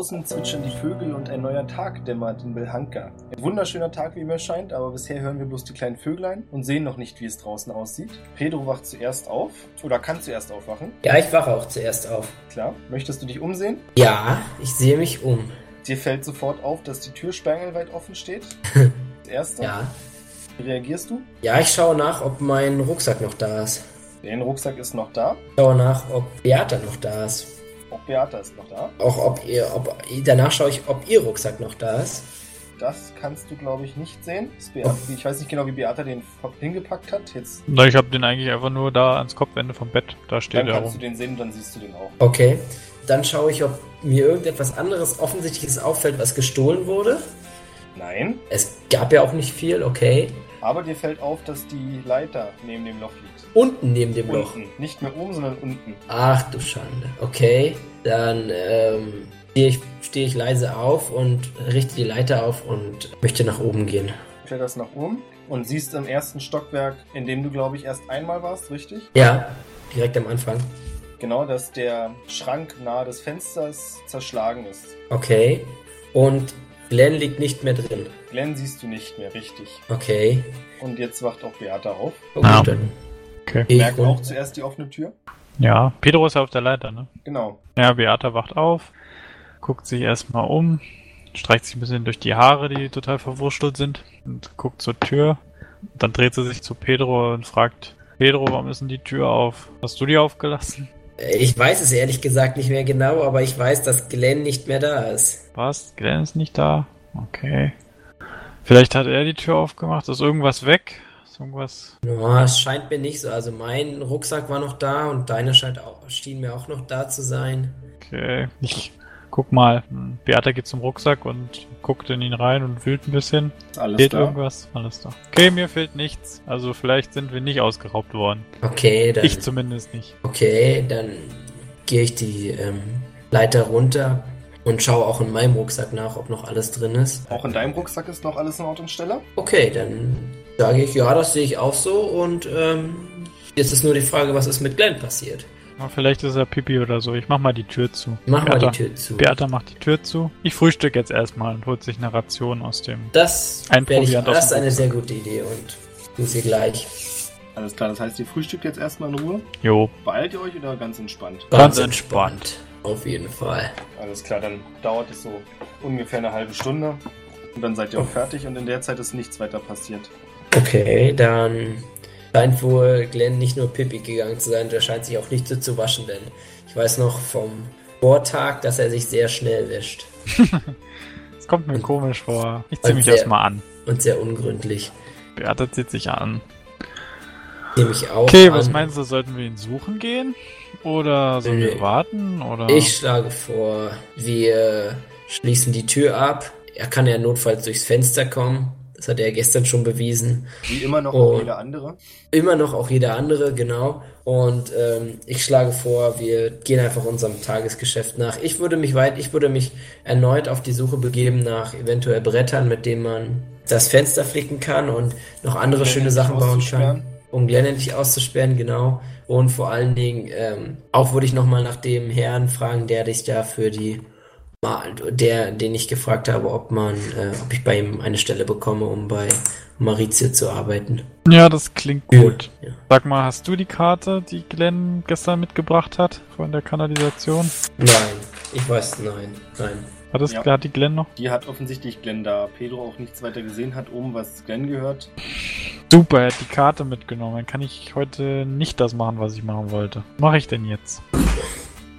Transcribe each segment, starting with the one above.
Draußen zwitschern die Vögel und ein neuer Tag dämmert in Belhanka. Ein wunderschöner Tag, wie mir scheint, aber bisher hören wir bloß die kleinen Vöglein und sehen noch nicht, wie es draußen aussieht. Pedro wacht zuerst auf oder kann zuerst aufwachen. Ja, ich wache auch zuerst auf. Klar. Möchtest du dich umsehen? Ja, ich sehe mich um. Dir fällt sofort auf, dass die Tür sperrangelweit offen steht. Das erste. Ja. Wie reagierst du? Ja, ich schaue nach, ob mein Rucksack noch da ist. Der Rucksack ist noch da. Ich schaue nach, ob Beata noch da ist. Auch Beata ist noch da. Auch ob ihr, ob danach schaue ich, ob ihr Rucksack noch da ist. Das kannst du, glaube ich, nicht sehen. Beata, ich weiß nicht genau, wie Beata den hingepackt hat. Jetzt Na, ich habe den eigentlich einfach nur da ans Kopfende vom Bett. Da steht dann er kannst du rum. den sehen, dann siehst du den auch. Okay. Dann schaue ich, ob mir irgendetwas anderes Offensichtliches auffällt, was gestohlen wurde. Nein. Es gab ja auch nicht viel, okay. Aber dir fällt auf, dass die Leiter neben dem Loch liegt. Unten neben dem Loch. Unten. Nicht mehr oben, sondern unten. Ach du Schande. Okay. Dann ähm, stehe ich, stehe ich leise auf und richte die Leiter auf und möchte nach oben gehen. Kletterst nach oben und siehst im ersten Stockwerk, in dem du, glaube ich, erst einmal warst, richtig? Ja, direkt am Anfang. Genau, dass der Schrank nahe des Fensters zerschlagen ist. Okay. Und Glenn liegt nicht mehr drin. Glenn siehst du nicht mehr richtig. Okay. Und jetzt wacht auch Beata auf. Oh, Ah. gut, dann Okay. ich Merkt auch zuerst die offene Tür. Ja, Pedro ist auf der Leiter, ne? Genau. Ja, Beata wacht auf, guckt sich erstmal um, streicht sich ein bisschen durch die Haare, die total verwurschtelt sind, und guckt zur Tür. Dann dreht sie sich zu Pedro und fragt, Pedro, warum ist denn die Tür auf? Hast du die aufgelassen? Ich weiß es ehrlich gesagt nicht mehr genau, aber ich weiß, dass Glenn nicht mehr da ist. Was? Glenn ist nicht da? Okay. Vielleicht hat er die Tür aufgemacht. Ist irgendwas weg? Ist irgendwas... Ja, es scheint mir nicht so. Also mein Rucksack war noch da und deine scheint auch, schien mir auch noch da zu sein. Okay. Ich guck mal. Beata geht zum Rucksack und guckt in ihn rein und wühlt ein bisschen. Alles Fehlt da. irgendwas? Alles da. Okay, mir fehlt nichts. Also vielleicht sind wir nicht ausgeraubt worden. Okay, dann, Ich zumindest nicht. okay, dann gehe ich die ähm, Leiter runter und schaue auch in meinem Rucksack nach, ob noch alles drin ist. Auch in deinem Rucksack ist noch alles in Ort und Stelle? Okay, dann sage ich, ja, das sehe ich auch so und ähm, jetzt ist nur die Frage, was ist mit Glenn passiert. Na, Vielleicht ist er Pipi oder so. Ich mach mal die Tür zu. Mach mal Beata, die Tür zu. Beata macht die Tür zu. Ich frühstück jetzt erstmal und holt sich eine Ration aus dem. Das, ich, das ist eine sehr gute Idee und tu sie gleich. Alles klar, das heißt, ihr frühstückt jetzt erstmal in Ruhe. Jo. Beeilt ihr euch oder ganz entspannt? Ganz entspannt. Auf jeden Fall. Alles klar, dann dauert es so ungefähr eine halbe Stunde. Und dann seid ihr auch fertig und in der Zeit ist nichts weiter passiert. Okay, dann scheint wohl Glenn nicht nur Pippi gegangen zu sein, der scheint sich auch nicht so zu waschen, denn ich weiß noch vom Vortag, dass er sich sehr schnell wäscht. Das kommt mir Und- komisch vor. Ich zieh und mich erstmal an. Und sehr ungründlich. Beata zieht sich an. Nämlich auch. Okay, was an. meinst du, sollten wir ihn suchen gehen? Oder sollen wir warten? Oder? Ich schlage vor, wir schließen die Tür ab. Er kann ja notfalls durchs Fenster kommen. Das hat er gestern schon bewiesen. Wie immer noch auch jeder andere. Immer noch auch jeder andere, genau. Und ähm, ich schlage vor, wir gehen einfach unserem Tagesgeschäft nach. Ich würde mich weit, ich würde mich erneut auf die Suche begeben nach eventuell Brettern, mit denen man das Fenster flicken kann und noch andere schöne Sachen bauen kann. Um Glenn endlich auszusperren, genau. Und vor allen Dingen, ähm, auch würde ich nochmal nach dem Herrn fragen, der dich da für die der, den ich gefragt habe, ob man, äh, ob ich bei ihm eine Stelle bekomme, um bei Maurizio zu arbeiten. Ja, das klingt gut. Ja. Sag mal, hast du die Karte, die Glenn gestern mitgebracht hat von der Kanalisation? Nein, ich weiß, nein, nein. Hat, es, Ja. hat die Glenn noch? Die hat offensichtlich Glenn da Pedro auch nichts weiter gesehen hat, oben was Glenn gehört. Super, er hat die Karte mitgenommen. Dann kann ich heute nicht das machen, was ich machen wollte. Was mache ich denn jetzt?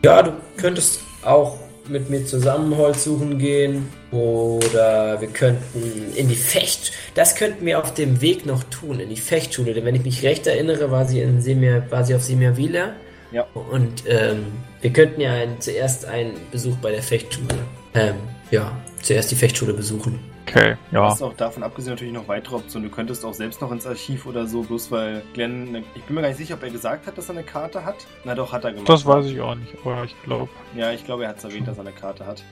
Ja, du könntest auch mit mir zusammen Holz suchen gehen. Oder wir könnten in die Fecht. Das könnten wir auf dem Weg noch tun, in die Fechtschule. Denn wenn ich mich recht erinnere, war sie, in Semir, war sie auf Semirvila. Ja. Und ähm, wir könnten ja ein, zuerst einen Besuch bei der Fechtschule. Ähm, ja, zuerst die Fechtschule besuchen. Okay, Du ja. hast auch davon abgesehen natürlich noch weitere Optionen. Du könntest auch selbst noch ins Archiv oder so, bloß weil Glenn, eine, ich bin mir gar nicht sicher, ob er gesagt hat, dass er eine Karte hat. Na doch, hat er gemacht. Das weiß ich auch nicht, aber ich glaube. Ja, ich glaube, er hat es erwähnt, dass er eine Karte hat.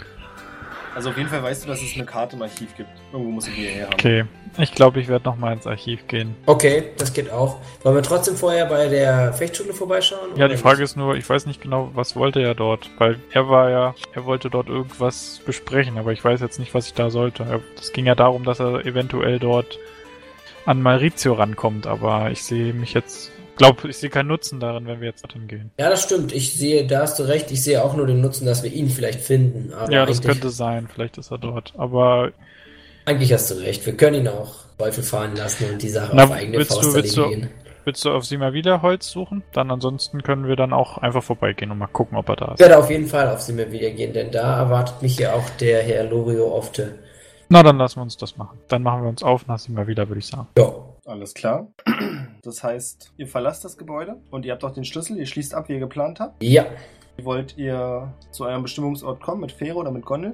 Also auf jeden Fall weißt du, dass es eine Karte im Archiv gibt. Irgendwo muss sie die her haben. Okay. Ich glaube, ich werde nochmal ins Archiv gehen. Okay, das geht auch. Wollen wir trotzdem vorher bei der Fechtschule vorbeischauen? Ja, die Frage nicht? ist nur, ich weiß nicht genau, was wollte er dort, weil er war ja, er wollte dort irgendwas besprechen, aber ich weiß jetzt nicht, was ich da sollte. Es ging ja darum, dass er eventuell dort an Maurizio rankommt, aber ich sehe mich jetzt, glaube, ich sehe keinen Nutzen darin, wenn wir jetzt dorthin gehen. Ja, das stimmt. Ich sehe, da hast du recht. Ich sehe auch nur den Nutzen, dass wir ihn vielleicht finden. Aber ja, das könnte sein, vielleicht ist er dort, aber eigentlich hast du recht. Wir können ihn auch Teufel fahren lassen und die Sache Na, auf eigene willst Faust du- willst erledigen. willst du auf sie mal wieder Holz suchen? Dann ansonsten können wir dann auch einfach vorbeigehen und mal gucken, ob er da Ich ist. werde auf jeden Fall auf sie mir wieder gehen, denn da erwartet mich ja auch der Herr Lorio Ofte. Na, dann lassen wir uns das machen. Dann machen wir uns auf nach sie mal wieder, würde ich sagen. Ja. Alles klar. Das heißt, ihr verlasst das Gebäude und ihr habt auch den Schlüssel. Ihr schließt ab, wie ihr geplant habt. Ja, Wollt ihr zu eurem Bestimmungsort kommen mit Fähre oder mit Gondel?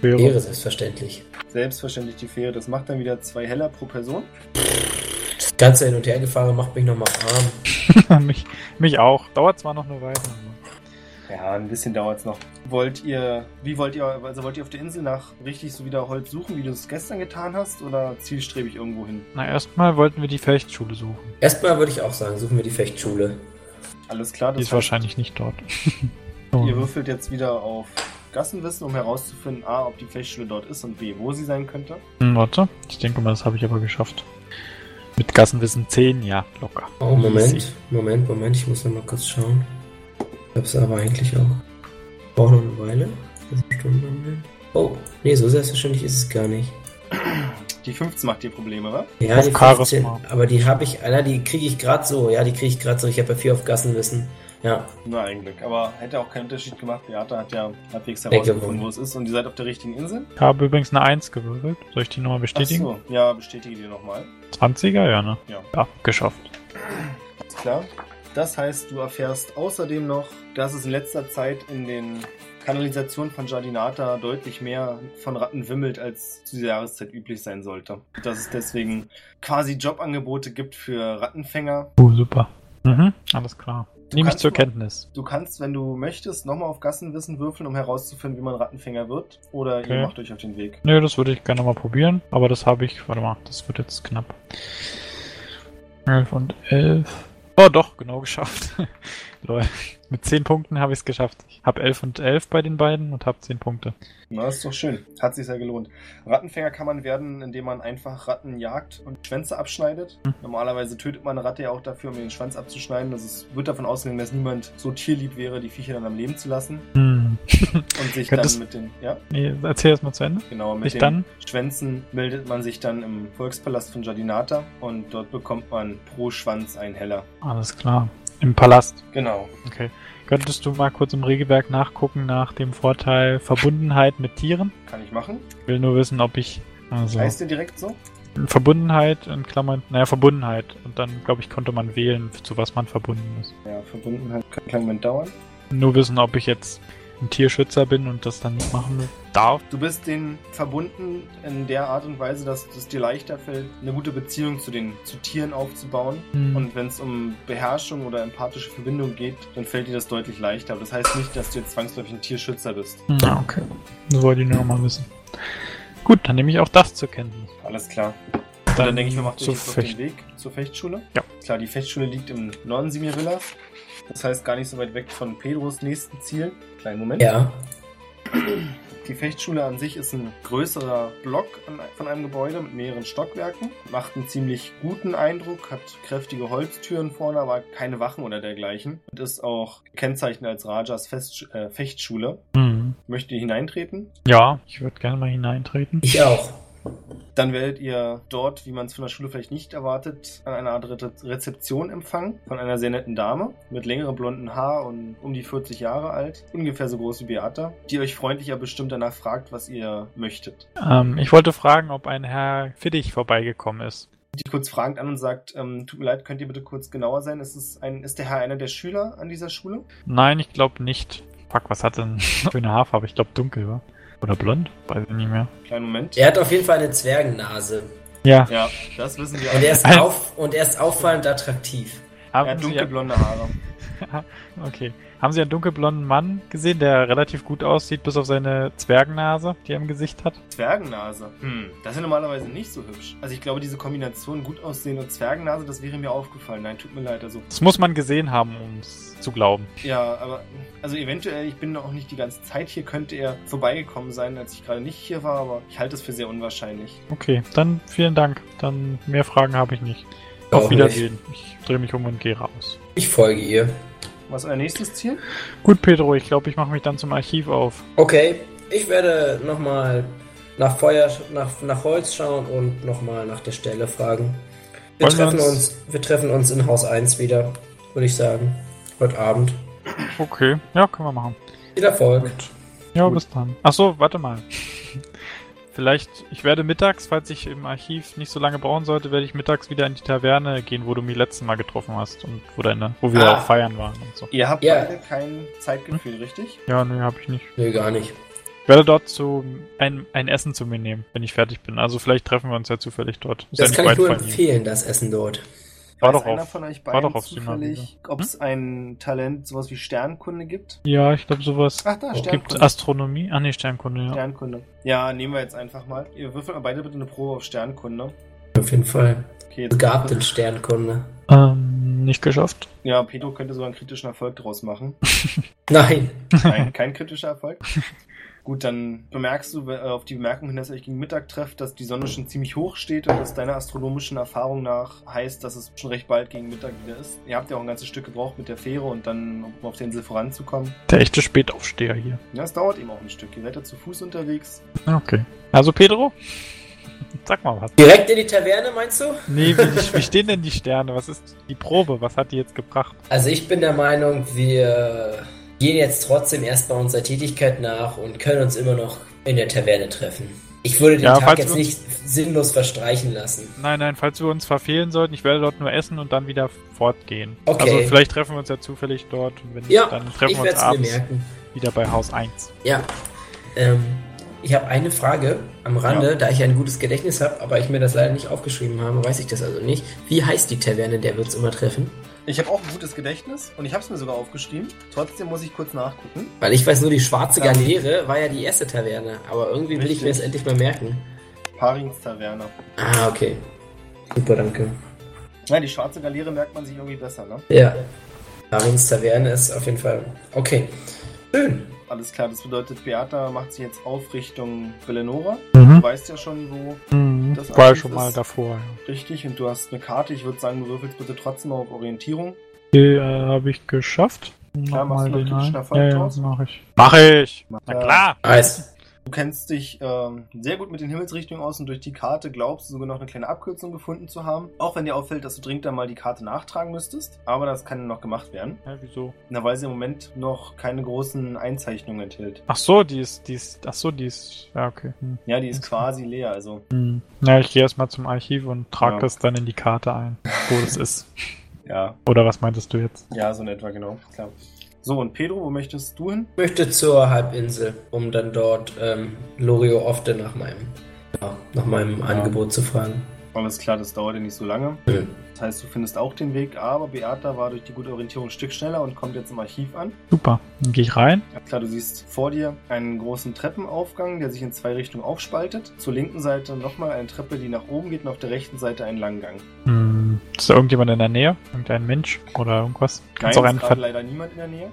Wäre selbstverständlich. Selbstverständlich die Fähre. Das macht dann wieder zwei Heller pro Person. Das ganze Hin- und Hergefahren macht mich nochmal arm. mich, mich auch. Dauert zwar noch eine Weile. Ja, ein bisschen dauert's noch. Wollt ihr, wie wollt ihr, also wollt ihr auf der Insel nach richtig so wieder Holz suchen, wie du es gestern getan hast, oder zielstrebig irgendwo hin? Na, erstmal wollten wir die Fechtschule suchen. Erstmal würde ich auch sagen, suchen wir die Fechtschule. Alles klar, Die das ist heißt, wahrscheinlich nicht dort. ihr würfelt jetzt wieder auf Gassenwissen, um herauszufinden, A, ob die Fechtschule dort ist und B, wo sie sein könnte. Hm, warte, ich denke mal, das habe ich aber geschafft. Mit Gassenwissen 10, ja, locker. Oh, Moment. Moment, Moment, ich muss noch mal kurz schauen. Ich hab's aber eigentlich auch. Braucht noch eine Weile. Stunden haben wir. Oh, nee, so selbstverständlich ist es gar nicht. Die 15 macht dir Probleme, wa? Ja, Auf die Charisma. 15, aber die habe ich, Alter, die kriege ich gerade so. Ja, die kriege ich gerade so. Ich habe ja vier auf Gassenwissen. Ja, Na, ein Glück. Aber hätte auch keinen Unterschied gemacht. Beata hat ja halbwegs herausgefunden, wo es ist. Und ihr seid auf der richtigen Insel? Ich habe übrigens eine 1 gewürfelt. Soll ich die nochmal Ach bestätigen? so. Ja, bestätige die nochmal. 20er, ja, ne? Ja. Ja, geschafft. Ist klar. Das heißt, du erfährst außerdem noch, dass es in letzter Zeit in den Kanalisationen von Jardinata deutlich mehr von Ratten wimmelt, als zu dieser Jahreszeit üblich sein sollte. Dass es deswegen quasi Jobangebote gibt für Rattenfänger. Oh, super. Mhm, alles klar. Nehme ich zur Kenntnis. Du kannst, wenn du möchtest, nochmal auf Gassenwissen würfeln, um herauszufinden, wie man Rattenfänger wird. Oder Okay. ihr macht euch auf den Weg. Nö, das würde ich gerne mal probieren, aber das habe ich, warte mal, das wird jetzt knapp. 11 und 11. Oh, doch, genau geschafft. Lol. Mit 10 Punkten habe ich es geschafft. Ich habe 11 und 11 bei den beiden und habe 10 Punkte. Na, ist doch schön. Hat sich ja gelohnt. Rattenfänger kann man werden, indem man einfach Ratten jagt und Schwänze abschneidet. Hm. Normalerweise tötet man eine Ratte ja auch dafür, um den Schwanz abzuschneiden. Das ist, wird davon ausgehen, dass niemand so tierlieb wäre, die Viecher dann am Leben zu lassen Hm. und sich Könntest- dann mit den, ja, Nee, erzähl erst mal zu Ende. genau, mit Sich den dann? Schwänzen meldet man sich dann im Volkspalast von Jardinata und dort bekommt man pro Schwanz einen Heller. Alles klar. Im Palast. Genau. Okay. Könntest du mal kurz im Regelwerk nachgucken nach dem Vorteil Verbundenheit mit Tieren? Kann ich machen. Ich will nur wissen, ob ich. Also, Heißt der direkt so? Verbundenheit in Klammern. Naja, Verbundenheit. Und dann, glaube ich, konnte man wählen, zu was man verbunden ist. Ja, Verbundenheit kann einen kleinen Moment dauern. Nur wissen, ob ich jetzt ein Tierschützer bin und das dann nicht machen darf. Du bist denen verbunden in der Art und Weise, dass es dir leichter fällt, eine gute Beziehung zu den zu Tieren aufzubauen. Hm. Und wenn es um Beherrschung oder empathische Verbindung geht, dann fällt dir das deutlich leichter. Aber das heißt nicht, dass du jetzt zwangsläufig ein Tierschützer bist. Ah, okay. Das wollte ich nur noch mal wissen. Gut, dann nehme ich auch das zur Kenntnis. Alles klar. Und dann, denke ich, wir machen zu jetzt auf den Weg zur Fechtschule. Ja. Klar, die Fechtschule liegt im Norden Simirvillas. Das heißt gar nicht so weit weg von Pedros nächsten Ziel. Kleinen Moment. Ja, Die Fechtschule an sich ist ein größerer Block von einem Gebäude mit mehreren Stockwerken. Macht einen ziemlich guten Eindruck, hat kräftige Holztüren vorne, aber keine Wachen oder dergleichen. Und ist auch gekennzeichnet als Rajas Fest äh, Fechtschule. Hm. Möchte ihr hineintreten? Ja, ich würde gerne mal hineintreten. ich auch. Dann werdet ihr dort, wie man es von der Schule vielleicht nicht erwartet, an einer Art Re Rezeption empfangen von einer sehr netten Dame mit längerem blonden Haar und um die 40 Jahre alt, ungefähr so groß wie Beata, die euch freundlicher bestimmt danach fragt, was ihr möchtet. Ähm, ich wollte fragen, ob ein Herr Fittich vorbeigekommen ist. Die kurz fragend an und sagt, ähm, tut mir leid, könnt ihr bitte kurz genauer sein? Ist, es ein, ist der Herr einer der Schüler an dieser Schule? Nein, ich glaube nicht. Fuck, was hat denn für eine Haarfarbe? Ich glaube dunkel, wa? Oder blond? Weiß ich nicht mehr. Kleinen Moment. Er hat auf jeden Fall eine Zwergennase. Ja. Ja, das wissen wir Und er ist, auf, und er ist auffallend attraktiv. Er Haben hat Sie, dunkelblonde Haare. okay. Haben Sie einen dunkelblonden Mann gesehen, der relativ gut aussieht, bis auf seine Zwergennase, die er im Gesicht hat? Zwergennase. Hm, das ist ja normalerweise nicht so hübsch. Also ich glaube, diese Kombination gut aussehen und Zwergennase, das wäre mir aufgefallen. Nein, tut mir leid. Also Das muss man gesehen haben, um es zu glauben. ja, aber also eventuell, ich bin auch nicht die ganze Zeit hier, könnte er vorbeigekommen sein, als ich gerade nicht hier war, aber ich halte es für sehr unwahrscheinlich. Okay, dann vielen Dank. Dann mehr Fragen habe ich nicht. Auf Wiedersehen. Ich drehe mich um und gehe raus. Ich folge ihr. Was ist euer nächstes Ziel? Gut, Pedro, ich glaube, ich mache mich dann zum Archiv auf. Okay, ich werde nochmal nach Feuer, nach, nach Holz schauen und nochmal nach der Stelle fragen. Wir Wollen wir treffen uns- uns, wir treffen uns in Haus 1 wieder, würde ich sagen. Heute Abend. Okay, ja, können wir machen. Viel Erfolg. Ja, Gut. bis dann. Ach so, warte mal. Vielleicht, ich werde mittags, falls ich im Archiv nicht so lange brauchen sollte, werde ich mittags wieder in die Taverne gehen, wo du mich letztes Mal getroffen hast und wo deine, wo wir Ah. auch feiern waren und so. Ihr habt Ja. beide kein Zeitgefühl, richtig? Ja, nee, habe ich nicht. Nö, gar nicht. Ich werde dort zu ein, ein Essen zu mir nehmen, wenn ich fertig bin. Also vielleicht treffen wir uns ja zufällig dort. Ist Das ja kann ich nur empfehlen, das Essen dort. War Weiß doch einer auf- von euch war beiden doch auf zufällig, ob es ein Talent, sowas wie Sternkunde gibt? Ja, ich glaube sowas. Ach da, Gibt Sternkunde. Astronomie? Ah nee, Sternkunde, ja. Sternkunde. Ja, nehmen wir jetzt einfach mal. Ihr würfelt mal beide bitte eine Probe auf Sternkunde. Auf jeden Fall. Okay, jetzt Begabt in Sternkunde. Ähm, nicht geschafft. Ja, Pedro könnte sogar einen kritischen Erfolg daraus machen. Nein. Nein, kein kritischer Erfolg. Gut, dann bemerkst du äh, auf die Bemerkung hin, dass ihr euch gegen Mittag trefft, dass die Sonne schon ziemlich hoch steht und dass deiner astronomischen Erfahrung nach heißt, dass es schon recht bald gegen Mittag wieder ist. Ihr habt ja auch ein ganzes Stück gebraucht mit der Fähre und dann, um auf der Insel voranzukommen. Der echte Spätaufsteher hier. Ja, es dauert eben auch ein Stück. Ihr seid ja zu Fuß unterwegs. Okay. Also Pedro? Sag mal was. Direkt in die Taverne, meinst du? Nee, wie, wie stehen denn die Sterne? Was ist die Probe? Was hat die jetzt gebracht? Also ich bin der Meinung, wir gehen jetzt trotzdem erstmal unserer Tätigkeit nach und können uns immer noch in der Taverne treffen. Ich würde den Ja, Tag jetzt nicht sinnlos verstreichen lassen. Nein, nein, falls wir uns verfehlen sollten, ich werde dort nur essen und dann wieder fortgehen. Okay. Also vielleicht treffen wir uns ja zufällig dort und wenn nicht, Ja, dann treffen wir uns abends wieder bei Haus 1. Ja. Ähm, ich habe eine Frage am Rande, Ja. da ich ein gutes Gedächtnis habe, aber ich mir das leider nicht aufgeschrieben habe, weiß ich das also nicht. Wie heißt die Taverne, der wir uns immer treffen? Ich habe auch ein gutes Gedächtnis und ich habe es mir sogar aufgeschrieben. Trotzdem muss ich kurz nachgucken. Weil ich weiß nur, die Schwarze Ja. Galeere war ja die erste Taverne, aber irgendwie will ich mir Richtig. das endlich mal merken. Parings Taverne. Ah, okay. Super, danke. Ja, die schwarze Galeere merkt man sich irgendwie besser, ne? Ja. Darins Taverne ist auf jeden Fall. Okay. Schön. Alles klar, das bedeutet, Beata macht sich jetzt auf Richtung Bellenora. Mhm. Du weißt ja schon, wo Mhm. Das War schon mal davor. Ja. richtig und du hast eine Karte. Ich würde sagen, du würfelst bitte trotzdem auf Orientierung. Die äh, habe ich geschafft. Klar, machst du noch den kritischen. Erfolg Ja, ja, draus? mach ich. Mach ich! Na klar! Nice. Du kennst dich ähm, sehr gut mit den Himmelsrichtungen aus und durch die Karte glaubst du sogar noch eine kleine Abkürzung gefunden zu haben. Auch wenn dir auffällt, dass du dringend einmal die Karte nachtragen müsstest. Aber das kann noch gemacht werden. Ja, wieso? Na, weil sie im Moment noch keine großen Einzeichnungen enthält. Ach so, die ist, die ist, ach so, die ist, ja, okay. Hm. Ja, die ist quasi leer, also. Hm. Ja, ich gehe erstmal zum Archiv und trage Ja. das dann in die Karte ein, wo das ist. Ja, Oder was meintest du jetzt? ja, so in etwa, genau. Klar. So, und Pedro, wo möchtest du hin? Ich möchte zur Halbinsel, um dann dort ähm, Lorio Ofte nach meinem, ja, nach meinem Angebot zu fragen. Alles klar, das dauert ja nicht so lange. Hm. Das heißt, du findest auch den Weg, aber Beata war durch die gute Orientierung ein Stück schneller und kommt jetzt im Archiv an. Super. Dann gehe ich rein. Ja, klar, du siehst vor dir einen großen Treppenaufgang, der sich in zwei Richtungen aufspaltet. Zur linken Seite nochmal eine Treppe, die nach oben geht und auf der rechten Seite einen langen Gang. Ist da irgendjemand in der Nähe? Irgendein Mensch oder irgendwas? Nein, Kannst auch ist leider niemand in der Nähe.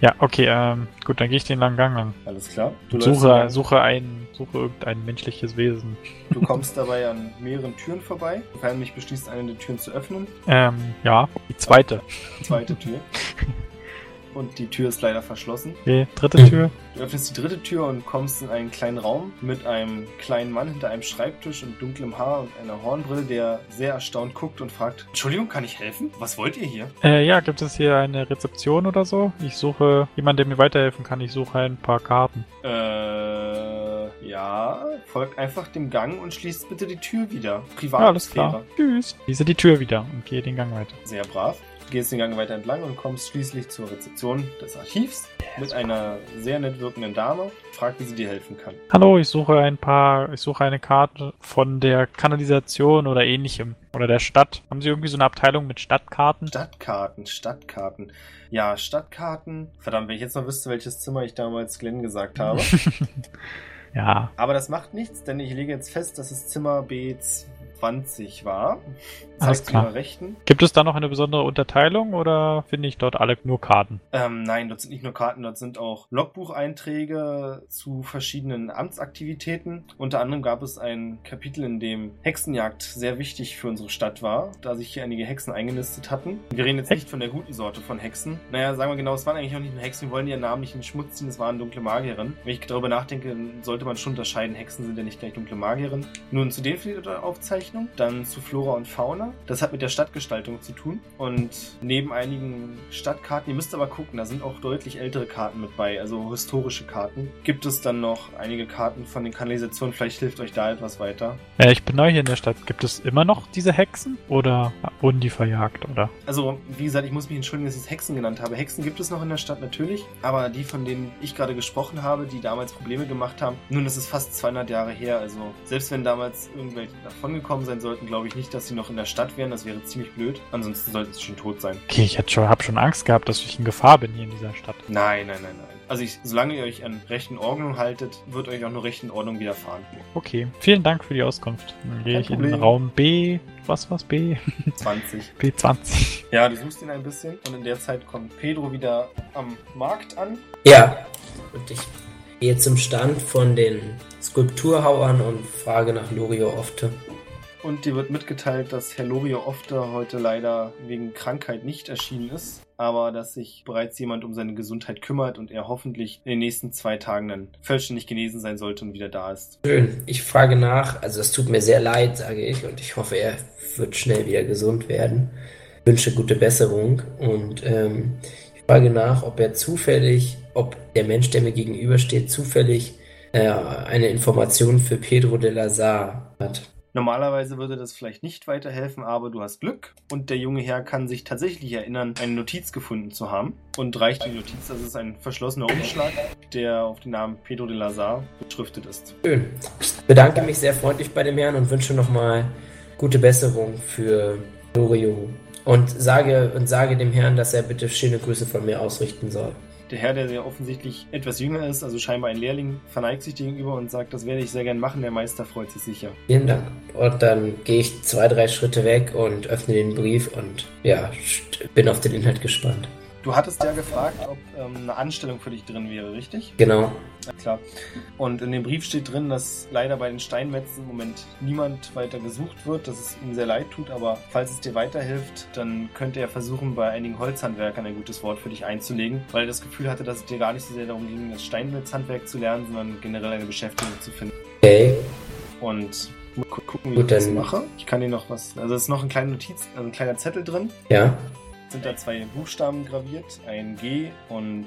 Ja, okay, ähm, gut, dann gehe ich den langen Gang lang. Alles klar. Du, suche, suche ein, suche irgendein menschliches Wesen. du kommst dabei an mehreren Türen vorbei. Sofern mich beschließt, eine der Türen zu öffnen. Ähm, ja, die zweite. Zweite Tür. und die Tür ist leider verschlossen. Okay, dritte Tür. Du öffnest die dritte Tür und kommst in einen kleinen Raum mit einem kleinen Mann hinter einem Schreibtisch und dunklem Haar und einer Hornbrille, der sehr erstaunt guckt und fragt, Entschuldigung, kann ich helfen? Was wollt ihr hier? Äh, ja, gibt es hier eine Rezeption oder so? Ich suche jemanden, der mir weiterhelfen kann. Ich suche ein paar Karten. Äh, ja, folgt einfach dem Gang und schließt bitte die Tür wieder. Ja, alles klar. Tschüss. Schließe die Tür wieder und gehe den Gang weiter. Sehr brav. Gehst den Gang weiter entlang und kommst schließlich zur Rezeption des Archivs mit einer sehr nett wirkenden Dame. Fragt, wie sie dir helfen kann. Hallo, ich suche ein paar, ich suche eine Karte von der Kanalisation oder ähnlichem. Oder der Stadt. Haben Sie irgendwie so eine Abteilung mit Stadtkarten? Stadtkarten, Stadtkarten. Ja, Stadtkarten. Verdammt, wenn ich jetzt noch wüsste, welches Zimmer ich damals Glenn gesagt habe. ja. Aber das macht nichts, denn ich lege jetzt fest, dass es Zimmer B20 war. Zeigt zu ihrer Rechten. Gibt es da noch eine besondere Unterteilung oder finde ich dort alle nur Karten? Ähm, nein, dort sind nicht nur Karten, dort sind auch Logbucheinträge zu verschiedenen Amtsaktivitäten. Unter anderem gab es ein Kapitel, in dem Hexenjagd sehr wichtig für unsere Stadt war, da sich hier einige Hexen eingenistet hatten. Wir reden jetzt nicht von der guten Sorte von Hexen. Naja, sagen wir genau, es waren eigentlich auch nicht nur Hexen, wir wollen ihren Namen nicht in den Schmutz ziehen, es waren dunkle Magierinnen. Wenn ich darüber nachdenke, sollte man schon unterscheiden, Hexen sind ja nicht gleich dunkle Magierinnen. Nun zu den Aufzeichnung, dann zu Flora und Fauna. Das hat mit der Stadtgestaltung zu tun. Und neben einigen Stadtkarten, ihr müsst aber gucken, da sind auch deutlich ältere Karten mit bei, also historische Karten. Gibt es dann noch einige Karten von den Kanalisationen, vielleicht hilft euch da etwas weiter. Äh, ich bin neu hier in der Stadt. Gibt es immer noch diese Hexen? Oder wurden die verjagt? Oder? Also, wie gesagt, ich muss mich entschuldigen, dass ich es Hexen genannt habe. Hexen gibt es noch in der Stadt natürlich, aber die, von denen ich gerade gesprochen habe, die damals Probleme gemacht haben, nun, es ist fast 200 Jahre her, also selbst wenn damals irgendwelche davongekommen sein sollten, glaube ich nicht, dass sie noch in der Stadt wären, das wäre ziemlich blöd. Ansonsten sollten sie schon tot sein. Okay, ich schon, hab schon Angst gehabt, dass ich in Gefahr bin hier in dieser Stadt. Nein, nein, nein, nein. Also, ich, solange ihr euch an rechten Ordnung haltet, wird euch auch nur rechten Ordnung widerfahren. Okay, vielen Dank für die Auskunft. Dann gehe Kein ich in den. Raum B. Was war's? B? 20. B20. Ja, du suchst ihn ein bisschen und in der Zeit kommt Pedro wieder am Markt an. Ja, und ich gehe zum Stand von den Skulpturhauern und frage nach Lorio Ofte. Und dir wird mitgeteilt, dass Herr Lorio Ofte heute leider wegen Krankheit nicht erschienen ist, aber dass sich bereits jemand um seine Gesundheit kümmert und er hoffentlich in den nächsten zwei Tagen dann vollständig genesen sein sollte und wieder da ist. Schön. Ich frage nach, also es tut mir sehr leid, sage ich, und ich hoffe, er wird schnell wieder gesund werden. Wünsche gute Besserung und ähm, ich frage nach, ob er zufällig, ob der Mensch, der mir gegenübersteht, zufällig äh, eine Information für Pedro de Lazar hat. Normalerweise würde das vielleicht nicht weiterhelfen, aber du hast Glück und der junge Herr kann sich tatsächlich erinnern, eine Notiz gefunden zu haben und reicht die Notiz. Das ist ein verschlossener Umschlag, der auf den Namen Pedro de Lazar beschriftet ist. Schön. Ich bedanke mich sehr freundlich bei dem Herrn und wünsche nochmal gute Besserung für Lorio. Und sage, und sage dem Herrn, dass er bitte schöne Grüße von mir ausrichten soll. Der Herr, der sehr offensichtlich etwas jünger ist, also scheinbar ein Lehrling, verneigt sich gegenüber und sagt, das werde ich sehr gern machen, der Meister freut sich sicher. Vielen Dank. Und dann gehe ich zwei, drei Schritte weg und öffne den Brief und ja, bin auf den Inhalt gespannt. Du hattest ja gefragt, ob ähm, eine Anstellung für dich drin wäre, richtig? Genau. Ja, klar. Und in dem Brief steht drin, dass leider bei den Steinmetzen im Moment niemand weiter gesucht wird, dass es ihm sehr leid tut, aber falls es dir weiterhilft, dann könnte er versuchen, bei einigen Holzhandwerkern ein gutes Wort für dich einzulegen, weil er das Gefühl hatte, dass es dir gar nicht so sehr darum ging, das Steinmetzhandwerk zu lernen, sondern generell eine Beschäftigung zu finden. Okay. Und mal gu- gucken, wie Gut, ich das mache. Ich kann dir noch was. Also es ist noch ein kleiner Notiz, also ein kleiner Zettel drin. Ja. Sind da zwei Buchstaben graviert, ein G und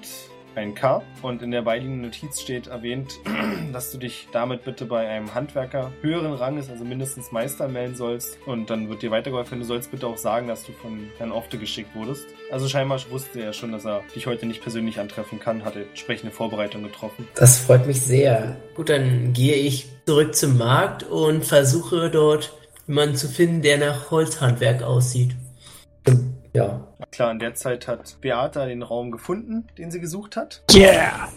ein K. Und in der beiliegenden Notiz steht erwähnt, dass du dich damit bitte bei einem Handwerker höheren Ranges, also mindestens Meister, melden sollst. Und dann wird dir weitergeholfen. Du sollst bitte auch sagen, dass du von Herrn Ofte geschickt wurdest. Also scheinbar wusste er schon, dass er dich heute nicht persönlich antreffen kann, hat er entsprechende Vorbereitung getroffen. Das freut mich sehr. Gut, dann gehe ich zurück zum Markt und versuche dort jemanden zu finden, der nach Holzhandwerk aussieht. Ja. Klar, in der Zeit hat Beata den Raum gefunden, den sie gesucht hat. Yeah!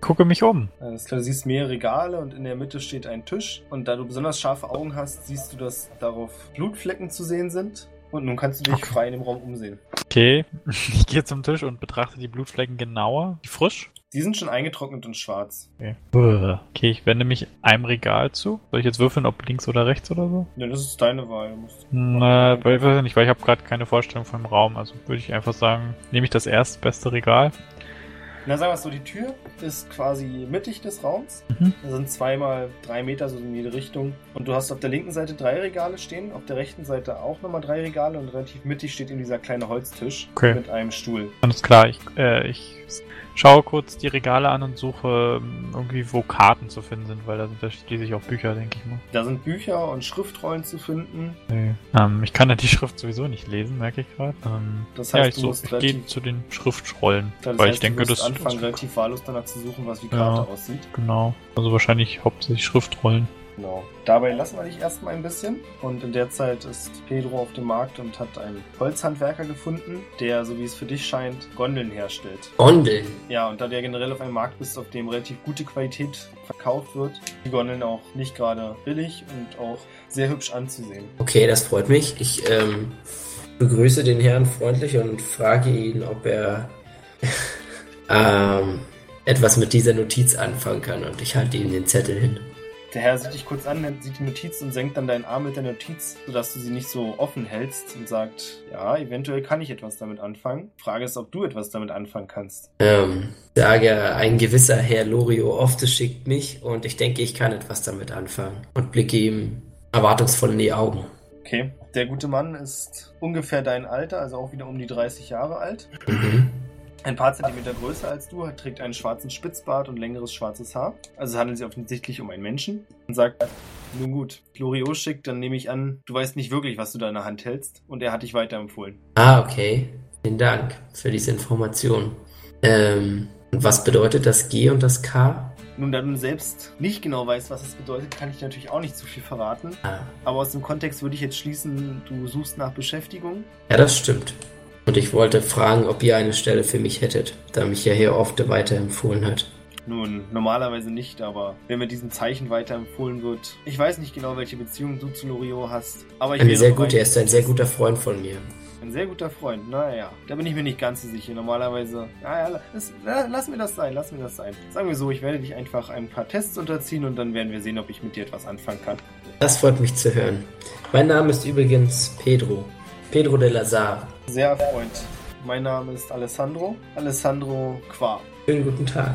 Gucke mich um. Alles klar, du siehst mehrere Regale und in der Mitte steht ein Tisch. Und da du besonders scharfe Augen hast, siehst du, dass darauf Blutflecken zu sehen sind. Und nun kannst du dich frei in dem Raum umsehen. Okay, ich gehe zum Tisch und betrachte die Blutflecken genauer. Die frisch? Die sind schon eingetrocknet und schwarz. Okay. Okay, ich wende mich einem Regal zu. Soll ich jetzt würfeln, ob links oder rechts oder so? Ja, das ist deine Wahl. Du musst- Na, weil ich weiß nicht, weil ich habe gerade keine Vorstellung vom Raum. Also würde ich einfach sagen, nehme ich das erstbeste Regal. Na, sagen wir es so, die Tür ist quasi mittig des Raums. Mhm. Da sind zweimal drei Meter so in jede Richtung. Und du hast auf der linken Seite drei Regale stehen, auf der rechten Seite auch nochmal drei Regale und relativ mittig steht eben dieser kleine Holztisch Okay. mit einem Stuhl. Alles klar, ich, äh, ich schaue kurz die Regale an und suche ähm, irgendwie, wo Karten zu finden sind, weil da sind ja schließlich auch Bücher, denke ich mal. Da sind Bücher und Schriftrollen zu finden. Nee. Ähm, ich kann ja die Schrift sowieso nicht lesen, merke ich gerade. Ähm, Das ja, heißt, ich, du musst ich gehe zu den Schriftrollen, das weil heißt, ich denke, das anfangen, relativ wahllos danach zu suchen, was wie Karte Ja. aussieht. Genau. Also wahrscheinlich hauptsächlich Schriftrollen. Genau. Dabei lassen wir dich erstmal ein bisschen. Und in der Zeit ist Pedro auf dem Markt und hat einen Holzhandwerker gefunden, der, so wie es für dich scheint, Gondeln herstellt. Gondeln. Ja, und da du ja generell auf einem Markt bist, auf dem relativ gute Qualität verkauft wird, die Gondeln auch nicht gerade billig und auch sehr hübsch anzusehen. Okay, das freut mich. Ich ähm, begrüße den Herrn freundlich und frage ihn, ob er ähm, etwas mit dieser Notiz anfangen kann. Und ich halte ihm den Zettel hin. Der Herr sieht dich kurz an, sieht die Notiz und senkt dann deinen Arm mit der Notiz, sodass du sie nicht so offen hältst und sagt, ja, eventuell kann ich etwas damit anfangen. Frage ist, ob du etwas damit anfangen kannst. Ähm, sage, ein gewisser Herr Lorio Ofte schickt mich und ich denke, ich kann etwas damit anfangen. Und blicke ihm erwartungsvoll in die Augen. Okay. Der gute Mann ist ungefähr dein Alter, also auch wieder um die 30 Jahre alt. Mhm. Ein paar Zentimeter größer als du, trägt einen schwarzen Spitzbart und längeres schwarzes Haar. Also es handelt sich offensichtlich um einen Menschen. Und sagt, nun gut, Loriot schickt, dann nehme ich an, du weißt nicht wirklich, was du da in der Hand hältst. Und er hat dich weiterempfohlen. Ah, okay. Vielen Dank für diese Information. Ähm, und was bedeutet das G und das K? Nun, da du selbst nicht genau weißt, was es bedeutet, kann ich natürlich auch nicht zu viel verraten. Ah, Aber aus dem Kontext würde ich jetzt schließen, du suchst nach Beschäftigung. ja, das stimmt. Und ich wollte fragen, ob ihr eine Stelle für mich hättet, da mich ja Herr Ofte weiterempfohlen hat. Nun, normalerweise nicht, aber wenn mir diesem Zeichen weiterempfohlen wird. Ich weiß nicht genau, welche Beziehung du zu Loriot hast, aber ich Eine sehr gute, er ist ein sehr guter Freund von mir. Ein sehr guter Freund, naja, da bin ich mir nicht ganz so sicher. Normalerweise, naja, lass, la- lass mir das sein, lass mir das sein. Sagen wir so, ich werde dich einfach ein paar Tests unterziehen und dann werden wir sehen, ob ich mit dir etwas anfangen kann. Das freut mich zu hören. Mein Name ist übrigens Pedro. Pedro de Lazar. Sehr erfreut. Mein Name ist Alessandro. Alessandro Qua. Schönen guten Tag.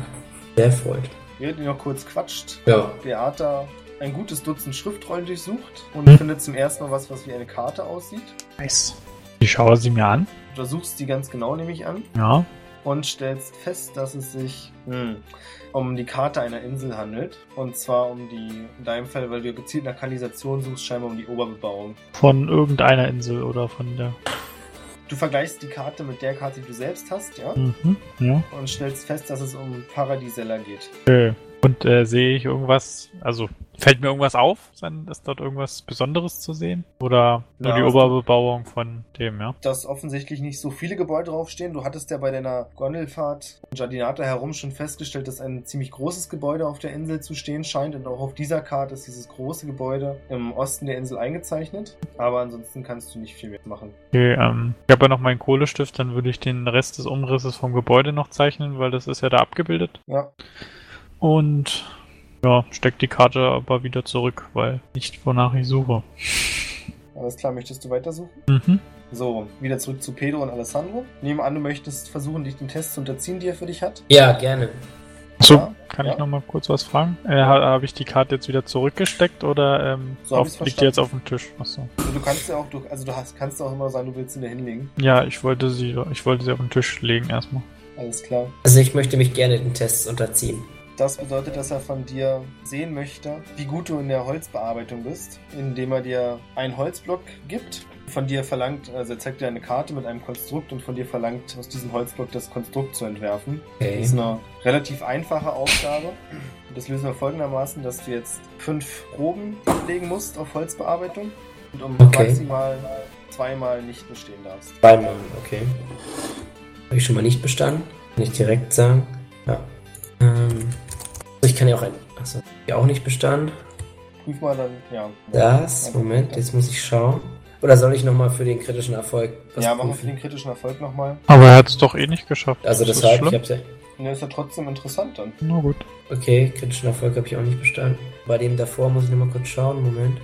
Sehr erfreut. Während ihr noch kurz quatscht, Ja. Beata ein gutes Dutzend Schriftrollen durchsucht und Hm. findet zum ersten Mal was, was wie eine Karte aussieht. Nice. Ich schaue sie mir an. Du untersuchst die ganz genau, nehme ich an. Ja. und stellst fest, dass es sich hm, um die Karte einer Insel handelt. Und zwar um die, in deinem Fall, weil du gezielt nach Kanalisation suchst, scheinbar um die Oberbebauung. Von irgendeiner Insel oder von der. Du vergleichst die Karte mit der Karte, die du selbst hast, ja? Mhm. Ja. Und stellst fest, dass es um Paradiesella geht. Okay. Und äh, sehe ich irgendwas, also fällt mir irgendwas auf? Ist dort irgendwas Besonderes zu sehen? Oder nur Ja, die also- Oberbebauung von dem, ja? Dass offensichtlich nicht so viele Gebäude draufstehen. Du hattest ja bei deiner Gondelfahrt in Giardinata herum schon festgestellt, dass ein ziemlich großes Gebäude auf der Insel zu stehen scheint. Und auch auf dieser Karte ist dieses große Gebäude im Osten der Insel eingezeichnet. Aber ansonsten kannst du nicht viel mehr machen. Okay, ähm, ich habe ja noch meinen Kohlestift, dann würde ich den Rest des Umrisses vom Gebäude noch zeichnen, weil das ist ja da abgebildet. Ja, Und ja, steck die Karte aber wieder zurück, weil nicht wonach ich suche. alles klar. Möchtest du weitersuchen? Mhm. So, wieder zurück zu Pedro und Alessandro. Nehmen an, du möchtest versuchen, dich den Test zu unterziehen, die er für dich hat. Ja, gerne. So, Ja, kann ja. ich noch mal kurz was fragen? Äh, ha- Habe ich die Karte jetzt wieder zurückgesteckt oder ähm, So auf, liegt die jetzt auf dem Tisch? Achso. Also du kannst ja auch, du, also du hast, kannst auch immer sagen, du willst sie da hinlegen. Ja, ich wollte sie, ich wollte sie auf den Tisch legen erstmal. Alles klar. Also ich möchte mich gerne den Tests unterziehen. Das bedeutet, dass er von dir sehen möchte, wie gut du in der Holzbearbeitung bist, indem er dir einen Holzblock gibt. Von dir verlangt, also er zeigt dir eine Karte mit einem Konstrukt und von dir verlangt, aus diesem Holzblock das Konstrukt zu entwerfen. Das Okay. ist eine relativ einfache Aufgabe. Und Das lösen wir folgendermaßen, dass du jetzt fünf Proben ablegen musst auf Holzbearbeitung und um Okay. maximal zweimal nicht bestehen darfst. Zweimal, okay. Habe ich schon mal nicht bestanden? Kann ich direkt sagen. Ja. Ähm, ich kann ja auch ein. Achso, hab ich auch nicht bestanden. Prüf mal dann, ja. Das, Moment, jetzt muss ich schauen. Oder soll ich nochmal für den kritischen Erfolg was ja, machen wir für den kritischen Erfolg nochmal. Aber er hat es doch eh nicht geschafft. Also Ist das deshalb, ich hab's ja. Ne, ist ja trotzdem interessant dann. Na gut. Okay, kritischen Erfolg habe ich auch nicht bestanden. Bei dem davor muss ich nochmal kurz schauen. Moment.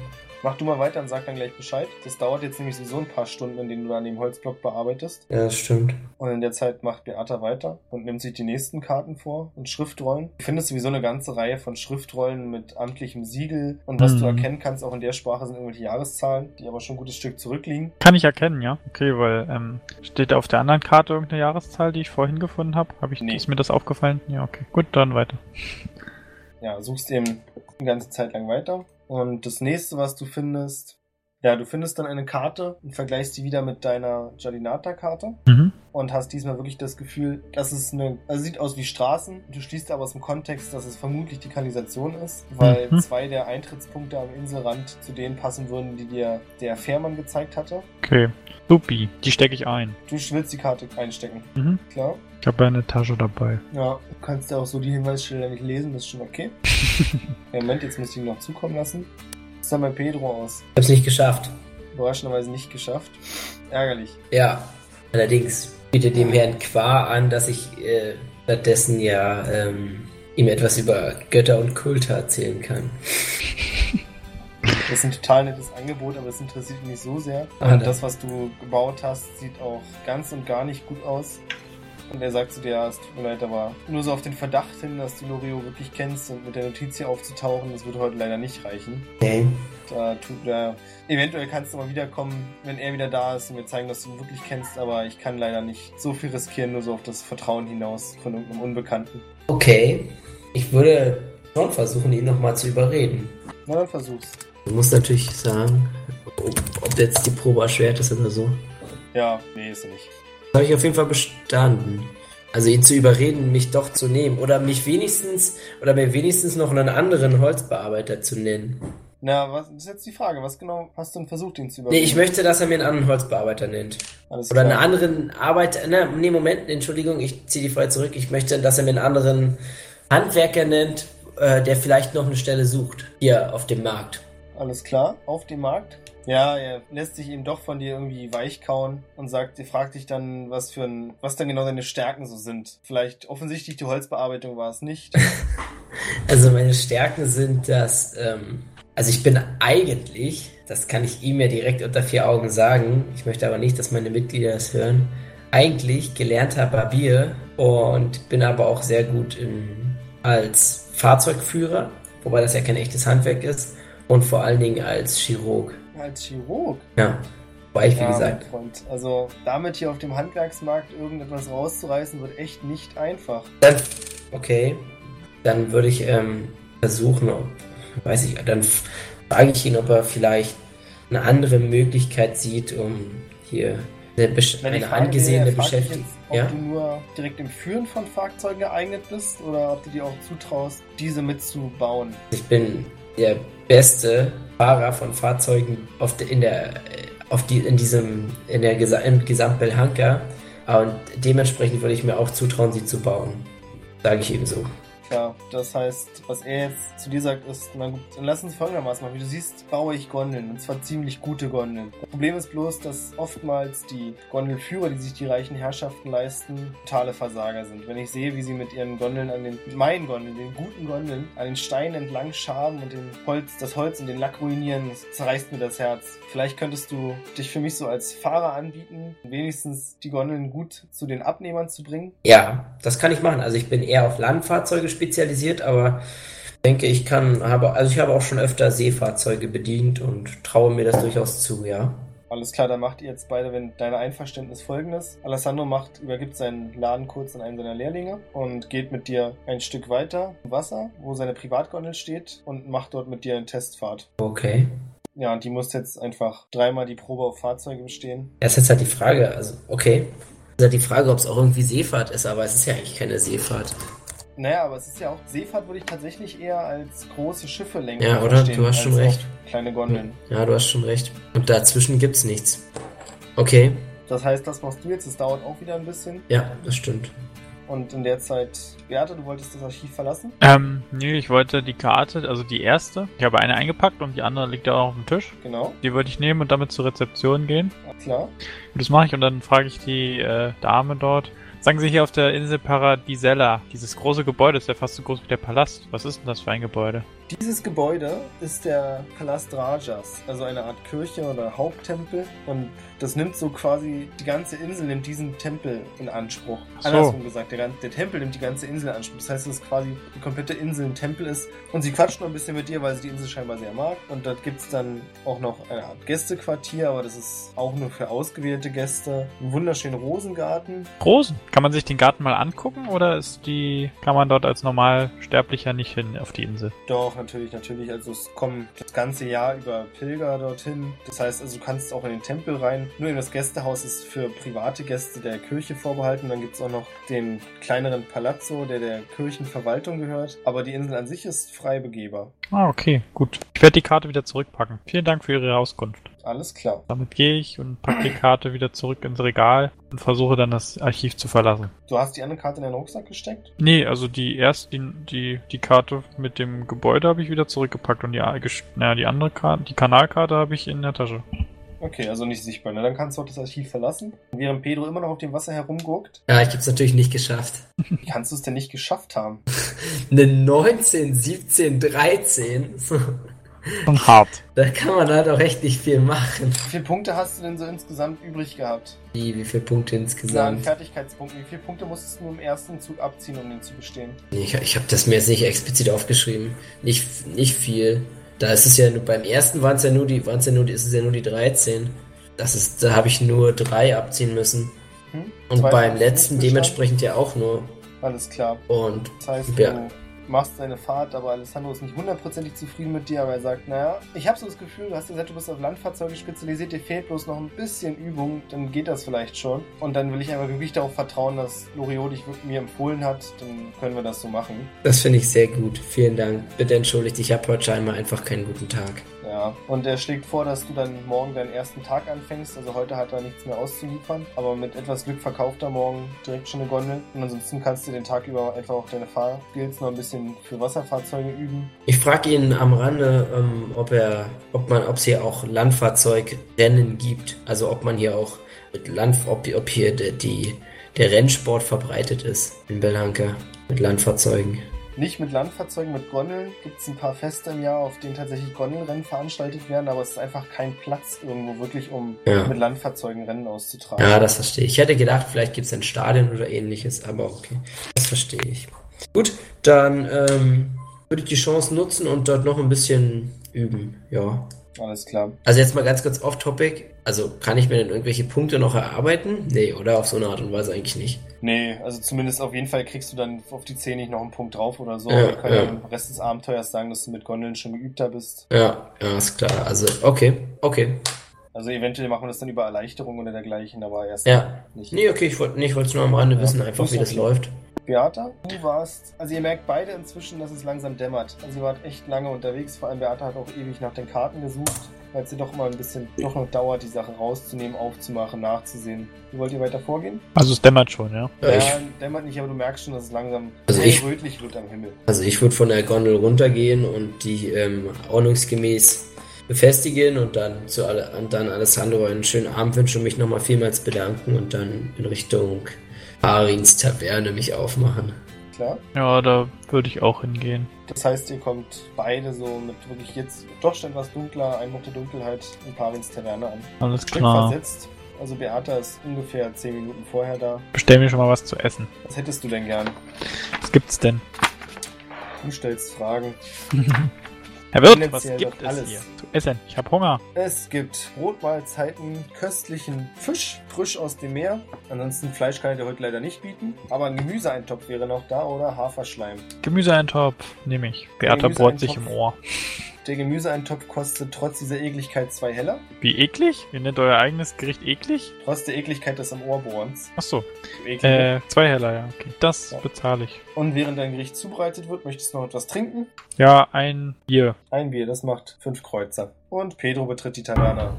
Mach du mal weiter und sag dann gleich Bescheid. Das dauert jetzt nämlich sowieso ein paar Stunden, in denen du an dem Holzblock bearbeitest. Ja, das stimmt. Und in der Zeit macht Beata weiter und nimmt sich die nächsten Karten vor und Schriftrollen. Du findest sowieso eine ganze Reihe von Schriftrollen mit amtlichem Siegel. Und was Mhm. du erkennen kannst, auch in der Sprache sind irgendwelche Jahreszahlen, die aber schon ein gutes Stück zurückliegen. Kann ich erkennen, ja. Okay, weil ähm, steht da auf der anderen Karte irgendeine Jahreszahl, die ich vorhin gefunden habe? Habe ich Nee. ist mir das aufgefallen? Ja, okay. Gut, dann weiter. Ja, suchst eben die ganze Zeit lang weiter. Und das nächste, was du findest, ja, du findest dann eine Karte und vergleichst die wieder mit deiner Jalinata-Karte. Mhm. und hast diesmal wirklich das Gefühl, dass es eine, also sieht aus wie Straßen. Du schließt aber aus dem Kontext, dass es vermutlich die Kanalisation ist, weil Mhm. zwei der Eintrittspunkte am Inselrand zu denen passen würden, die dir der Fährmann gezeigt hatte. Okay. Supi, die stecke ich ein. Du willst die Karte einstecken, Mhm. klar? Ich habe eine Tasche dabei. Ja, du kannst ja auch so die Hinweisschilder nicht lesen, das ist schon okay. Ja, Moment, jetzt muss ich ihn noch zukommen lassen. Sah bei Pedro aus? Ich hab's nicht geschafft. Überraschenderweise nicht geschafft. Ärgerlich. Ja, allerdings bietet dem Herrn Qua an, dass ich äh, stattdessen ja ähm, ihm etwas über Götter und Kulte erzählen kann. Das ist ein total nettes Angebot, aber es interessiert mich so sehr. Ah, Und da- das, was du gebaut hast, sieht auch ganz und gar nicht gut aus. Und er sagt zu dir, ja, es tut mir leid, aber nur so auf den Verdacht hin, dass du Lorio wirklich kennst und mit der Notiz hier aufzutauchen, das wird heute leider nicht reichen. Okay. Da tut er, eventuell kannst du mal wiederkommen, wenn er wieder da ist und wir zeigen, dass du ihn wirklich kennst, aber ich kann leider nicht so viel riskieren, nur so auf das Vertrauen hinaus von irgendeinem Unbekannten. Okay. Ich würde schon versuchen, ihn nochmal zu überreden. Na, dann versuch's. Du musst natürlich sagen, ob, ob jetzt die Probe erschwert ist oder so. Ja, nee, ist er nicht. Das habe ich auf jeden Fall bestanden. Also ihn zu überreden, mich doch zu nehmen. Oder mich wenigstens, oder mir wenigstens noch einen anderen Holzbearbeiter zu nennen. Na, was das ist jetzt die Frage, was genau hast du denn versucht, ihn zu Nee, überreden? ich möchte, dass er mir einen anderen Holzbearbeiter nennt. Alles Oder einen klar. anderen Arbeiter. Na, nee, Moment, Entschuldigung, ich ziehe die Frage zurück. Ich möchte, dass er mir einen anderen Handwerker nennt, äh, der vielleicht noch eine Stelle sucht. Hier auf dem Markt. Alles klar, auf dem Markt. Ja, er lässt sich eben doch von dir irgendwie weichkauen und sagt, er fragt dich dann, was für ein, was dann genau deine Stärken so sind. Vielleicht offensichtlich die Holzbearbeitung war es nicht. Also meine Stärken sind, dass, ähm, also ich bin eigentlich, das kann ich ihm ja direkt unter vier Augen sagen, ich möchte aber nicht, dass meine Mitglieder das hören, eigentlich gelernter Barbier und bin aber auch sehr gut im, als Fahrzeugführer, wobei das ja kein echtes Handwerk ist, und vor allen Dingen als Chirurg. Als Chirurg. Ja, weil ich, wie ja, gesagt, Freund. Also damit hier auf dem Handwerksmarkt irgendetwas rauszureißen, wird echt nicht einfach. Dann, okay, dann würde ich ähm, versuchen, ob, weiß ich, dann frage ich ihn, ob er vielleicht eine andere Möglichkeit sieht, um hier eine, eine Frage angesehene Beschäftigung. Ob Ja? du nur direkt im Führen von Fahrzeugen geeignet bist oder ob du dir auch zutraust, diese mitzubauen. Ich bin der beste Fahrer von Fahrzeugen auf de, in der auf die in diesem in der Gesa im Gesamtbelhanka und dementsprechend würde ich mir auch zutrauen, sie zu bauen. Sage ich ihm so. Ja, das heißt, was er jetzt zu dir sagt, ist, na gut, dann lass uns folgendermaßen machen. Wie du siehst, baue ich Gondeln, und zwar ziemlich gute Gondeln. Das Problem ist bloß, dass oftmals die Gondelführer, die sich die reichen Herrschaften leisten, totale Versager sind. Wenn ich sehe, wie sie mit ihren Gondeln an den, meinen Gondeln, den guten Gondeln, an den Steinen entlang schaben und den Holz, das Holz und den Lack ruinieren, zerreißt mir das Herz. Vielleicht könntest du dich für mich so als Fahrer anbieten, wenigstens die Gondeln gut zu den Abnehmern zu bringen. Ja, das kann ich machen. Also ich bin eher auf Landfahrzeuge spezialisiert, aber denke, ich kann, habe, also ich habe auch schon öfter Seefahrzeuge bedient und traue mir das durchaus zu, ja. Alles klar, dann macht ihr jetzt beide, wenn deine Einverständnis folgendes. Alessandro macht, übergibt seinen Laden kurz an einen seiner Lehrlinge und geht mit dir ein Stück weiter im Wasser, wo seine Privatgondel steht und macht dort mit dir eine Testfahrt. Okay. Ja, und die muss jetzt einfach dreimal die Probe auf Fahrzeuge bestehen. Das ist jetzt halt die Frage, also, okay. Das ist halt die Frage, ob es auch irgendwie Seefahrt ist, aber es ist ja eigentlich keine Seefahrt. Naja, aber es ist ja auch, Seefahrt würde ich tatsächlich eher als große Schiffe lenken. Ja, oder? Du hast schon recht. Kleine Gondeln. Ja, du hast schon recht. Und dazwischen gibt's nichts. Okay, Das heißt, das machst du jetzt, das dauert auch wieder ein bisschen. ja, das stimmt. Und in der Zeit, Beate, du wolltest das Archiv verlassen? Ähm, nee, ich wollte die Karte, also die erste. Ich habe eine eingepackt und die andere liegt ja auch auf dem Tisch. Genau, Die wollte ich nehmen und damit zur Rezeption gehen. klar. Und das mache ich und dann frage ich die äh, Dame dort. Sagen Sie hier auf der Insel Paradisella, dieses große Gebäude ist ja fast so groß wie der Palast. Was ist denn das für ein Gebäude? Dieses Gebäude ist der Palast Rajas, also eine Art Kirche oder Haupttempel. Und das nimmt so quasi, die ganze Insel nimmt diesen Tempel in Anspruch. So. Andersrum gesagt, der, der Tempel nimmt die ganze Insel in Anspruch. Das heißt, dass quasi die komplette Insel ein Tempel ist. Und sie quatscht noch ein bisschen mit dir, weil sie die Insel scheinbar sehr mag. Und dort gibt's dann auch noch eine Art Gästequartier, aber das ist auch nur für ausgewählte Gäste. Einen wunderschönen Rosengarten. Rosen. Kann man sich den Garten mal angucken oder ist die, kann man dort als Normalsterblicher nicht hin auf die Insel? Doch, natürlich, natürlich. Also es kommen das ganze Jahr über Pilger dorthin. Das heißt, also du kannst auch in den Tempel rein. Nur in das Gästehaus ist für private Gäste der Kirche vorbehalten. Dann gibt's auch noch den kleineren Palazzo, der der Kirchenverwaltung gehört. Aber die Insel an sich ist frei begehbar. Ah, okay, gut. Ich werde die Karte wieder zurückpacken. Vielen Dank für Ihre Auskunft. Alles klar. Damit gehe ich und packe die Karte wieder zurück ins Regal und versuche dann das Archiv zu verlassen. Du hast die andere Karte in deinen Rucksack gesteckt? Nee, also die erste, die, die, die Karte mit dem Gebäude habe ich wieder zurückgepackt und die, gesch- naja, die andere Karte, die Kanalkarte habe ich in der Tasche. Okay, also nicht sichtbar. Na, dann kannst du auch das Archiv verlassen. Und während Pedro immer noch auf dem Wasser herumguckt, Ja, ich habe es natürlich nicht geschafft. wie kannst du es denn nicht geschafft haben? Eine 19, 17, 13. So, Schon hart. Da kann man halt auch echt nicht viel machen. Wie viele Punkte hast du denn so insgesamt übrig gehabt? Wie, wie viele Punkte Na, an insgesamt? Fertigkeitspunkten. Wie viele Punkte musstest du im ersten Zug abziehen, um den zu bestehen? Ich, ich habe das mir jetzt nicht explizit aufgeschrieben. Nicht, nicht viel. Da ist es ja nur, beim ersten waren es ja nur die, waren es ja nur die, ist es ja nur die 13. Das ist, da habe ich nur drei abziehen müssen. Hm? Und Zwei beim letzten dementsprechend ja auch nur. Alles klar. Und Das heißt, Ja. Machst deine Fahrt, aber Alessandro ist nicht hundertprozentig zufrieden mit dir, aber er sagt, naja, ich habe so das Gefühl, du hast gesagt, du bist auf Landfahrzeuge spezialisiert, dir fehlt bloß noch ein bisschen Übung, dann geht das vielleicht schon. Und dann will ich einfach wirklich darauf vertrauen, dass Loriot dich mir empfohlen hat, dann können wir das so machen. das finde ich sehr gut. Vielen Dank. Bitte entschuldigt, ich habe heute scheinbar einfach keinen guten Tag. Ja, und er schlägt vor, dass du dann morgen deinen ersten Tag anfängst. Also heute hat er nichts mehr auszuliefern, aber mit etwas Glück verkauft er morgen direkt schon eine Gondel. Und ansonsten kannst du den Tag über einfach auch deine Fahrskills noch ein bisschen für Wasserfahrzeuge üben. Ich frage ihn am Rande, ähm, ob er, ob man, ob es hier auch Landfahrzeugrennen gibt. Also ob man hier auch mit Land, ob, ob hier der, die, der Rennsport verbreitet ist in Belhanka mit Landfahrzeugen. Nicht mit Landfahrzeugen, mit Gondeln. Gibt es ein paar Feste im Jahr, auf denen tatsächlich Gondelrennen veranstaltet werden, aber es ist einfach kein Platz irgendwo wirklich, um Ja. mit Landfahrzeugen Rennen auszutragen. Ja, das verstehe ich. Ich hätte gedacht, vielleicht gibt es ein Stadion oder ähnliches, aber okay. Das verstehe ich. Gut, dann ähm, würde ich die Chance nutzen und dort noch ein bisschen üben. Ja. Alles klar. Also jetzt mal ganz kurz off-topic. Also kann ich mir denn irgendwelche Punkte noch erarbeiten? Nee, oder auf so eine Art und Weise eigentlich nicht. Nee, also zumindest auf jeden Fall kriegst du dann auf die 10 nicht noch einen Punkt drauf oder so. Ja, Wir können ja. im Rest des Abenteuers sagen, dass du mit Gondeln schon geübter bist. Ja, ja, ist klar. Also, okay, okay. Also eventuell machen wir das dann über Erleichterung oder dergleichen, aber erst Ja. nicht. Nee, okay, ich wollte nee, ich wollte es nur am Rande Ja, wissen, einfach wie das okay. läuft. Beata, du warst, also ihr merkt beide inzwischen, dass es langsam dämmert. Also ihr wart echt lange unterwegs, vor allem Beata hat auch ewig nach den Karten gesucht, weil es ihr doch immer ein bisschen, doch noch dauert, die Sache rauszunehmen, aufzumachen, nachzusehen. Wie wollt ihr weiter vorgehen? Also es dämmert schon, ja. Ja, ich, ja, dämmert nicht, aber du merkst schon, dass es langsam Also ich- rötlich wird am Himmel. also ich würde von der Gondel runtergehen und die ähm, ordnungsgemäß befestigen und dann zu alle, und dann Alessandro einen schönen Abend wünschen und mich nochmal vielmals bedanken und dann in Richtung Arins Taverne mich aufmachen. Klar? Ja, da würde ich auch hingehen. Das heißt, ihr kommt beide so mit wirklich jetzt doch schon etwas dunkler, Einbruch der Dunkelheit in Parins Taverne an. Alles klar. versetzt. Also Beata ist ungefähr 10 Minuten vorher da. Bestell mir schon mal was zu essen. Was hättest du denn gern? Was gibt's denn? Du stellst Fragen. Herr Wirt, was gibt es alles. hier zu essen? Ich hab Hunger. Es gibt Brotmahlzeiten, köstlichen Fisch, frisch aus dem Meer. Ansonsten Fleisch kann ich dir heute leider nicht bieten. Aber ein Gemüseeintopf wäre noch da oder Haferschleim. Gemüseeintopf nehme ich. Beata bohrt sich im. Ohr. Der Gemüseeintopf kostet trotz dieser Ekligkeit zwei Heller. Wie eklig? Ihr nennt euer eigenes Gericht eklig? Trotz der Ekligkeit des am Ohrbohrens. Achso. Eklig. Äh, zwei Heller, ja. Okay. Das Ja. bezahle ich. Und während dein Gericht zubereitet wird, möchtest du noch etwas trinken? Ja, ein Bier. Ein Bier, das macht fünf Kreuzer. Und Pedro betritt die Taverne.